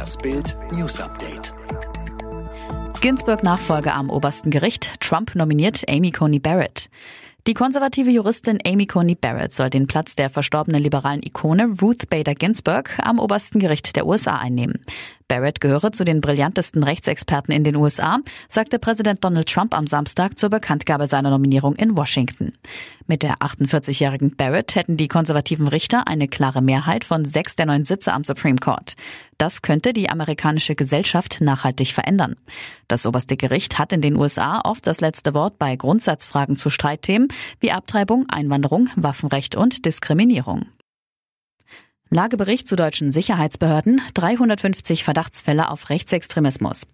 Das Bild News Update. Ginsburg-Nachfolger am obersten Gericht. Trump nominiert Amy Coney Barrett. Die konservative Juristin Amy Coney Barrett soll den Platz der verstorbenen liberalen Ikone Ruth Bader Ginsburg am obersten Gericht der USA einnehmen. Barrett gehöre zu den brillantesten Rechtsexperten in den USA, sagte Präsident Donald Trump am Samstag zur Bekanntgabe seiner Nominierung in Washington. Mit der 48-jährigen Barrett hätten die konservativen Richter eine klare Mehrheit von sechs der neun Sitze am Supreme Court. Das könnte die amerikanische Gesellschaft nachhaltig verändern. Das oberste Gericht hat in den USA oft das letzte Wort bei Grundsatzfragen zu Streitthemen wie Abtreibung, Einwanderung, Waffenrecht und Diskriminierung. Lagebericht zu deutschen Sicherheitsbehörden, 350 Verdachtsfälle auf Rechtsextremismus.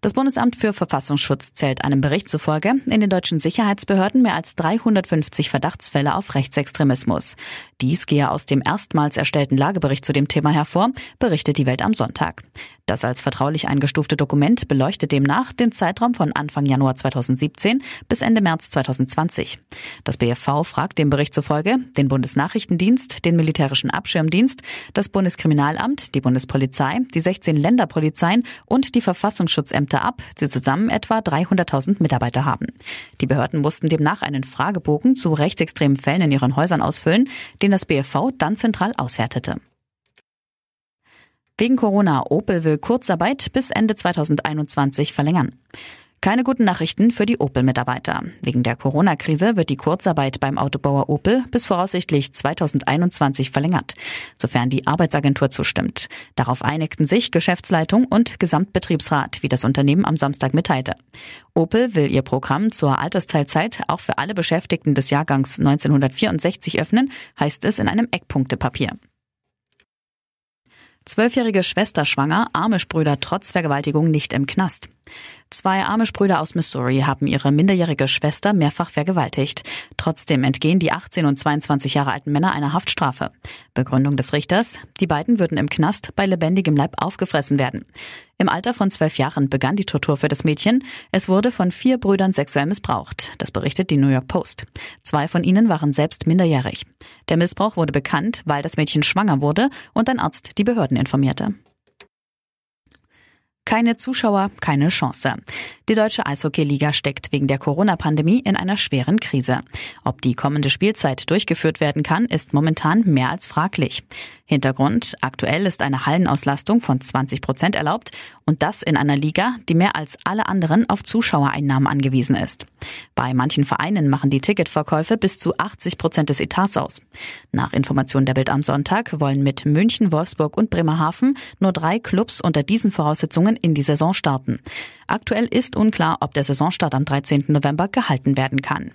Das Bundesamt für Verfassungsschutz zählt einem Bericht zufolge in den deutschen Sicherheitsbehörden mehr als 350 Verdachtsfälle auf Rechtsextremismus. Dies gehe aus dem erstmals erstellten Lagebericht zu dem Thema hervor, berichtet die Welt am Sonntag. Das als vertraulich eingestufte Dokument beleuchtet demnach den Zeitraum von Anfang Januar 2017 bis Ende März 2020. Das BFV fragt dem Bericht zufolge den Bundesnachrichtendienst, den militärischen Abschirmdienst, das Bundeskriminalamt, die Bundespolizei, die 16 Länderpolizeien und die Verfassungsschutzämter Ämter ab, die zusammen etwa 300.000 Mitarbeiter haben. Die Behörden mussten demnach einen Fragebogen zu rechtsextremen Fällen in ihren Häusern ausfüllen, den das BFV dann zentral auswertete. Wegen Corona, Opel will Kurzarbeit bis Ende 2021 verlängern. Keine guten Nachrichten für die Opel-Mitarbeiter. Wegen der Corona-Krise wird die Kurzarbeit beim Autobauer Opel bis voraussichtlich 2021 verlängert, sofern die Arbeitsagentur zustimmt. Darauf einigten sich Geschäftsleitung und Gesamtbetriebsrat, wie das Unternehmen am Samstag mitteilte. Opel will ihr Programm zur Altersteilzeit auch für alle Beschäftigten des Jahrgangs 1964 öffnen, heißt es in einem Eckpunktepapier. Zwölfjährige Schwester schwanger, Amish-Brüder trotz Vergewaltigung nicht im Knast. Zwei Amish-Brüder aus Missouri haben ihre minderjährige Schwester mehrfach vergewaltigt. Trotzdem entgehen die 18 und 22 Jahre alten Männer einer Haftstrafe. Begründung des Richters, die beiden würden im Knast bei lebendigem Leib aufgefressen werden. Im Alter von zwölf Jahren begann die Tortur für das Mädchen. Es wurde von vier Brüdern sexuell missbraucht. Das berichtet die New York Post. Zwei von ihnen waren selbst minderjährig. Der Missbrauch wurde bekannt, weil das Mädchen schwanger wurde und ein Arzt die Behörden informierte. Keine Zuschauer, keine Chance. Die deutsche Eishockey-Liga steckt wegen der Corona-Pandemie in einer schweren Krise. Ob die kommende Spielzeit durchgeführt werden kann, ist momentan mehr als fraglich. Hintergrund, aktuell ist eine Hallenauslastung von 20 Prozent erlaubt und das in einer Liga, die mehr als alle anderen auf Zuschauereinnahmen angewiesen ist. Bei manchen Vereinen machen die Ticketverkäufe bis zu 80 Prozent des Etats aus. Nach Informationen der Bild am Sonntag wollen mit München, Wolfsburg und Bremerhaven nur drei Clubs unter diesen Voraussetzungen in die Saison starten. Aktuell ist unklar, ob der Saisonstart am 13. November gehalten werden kann.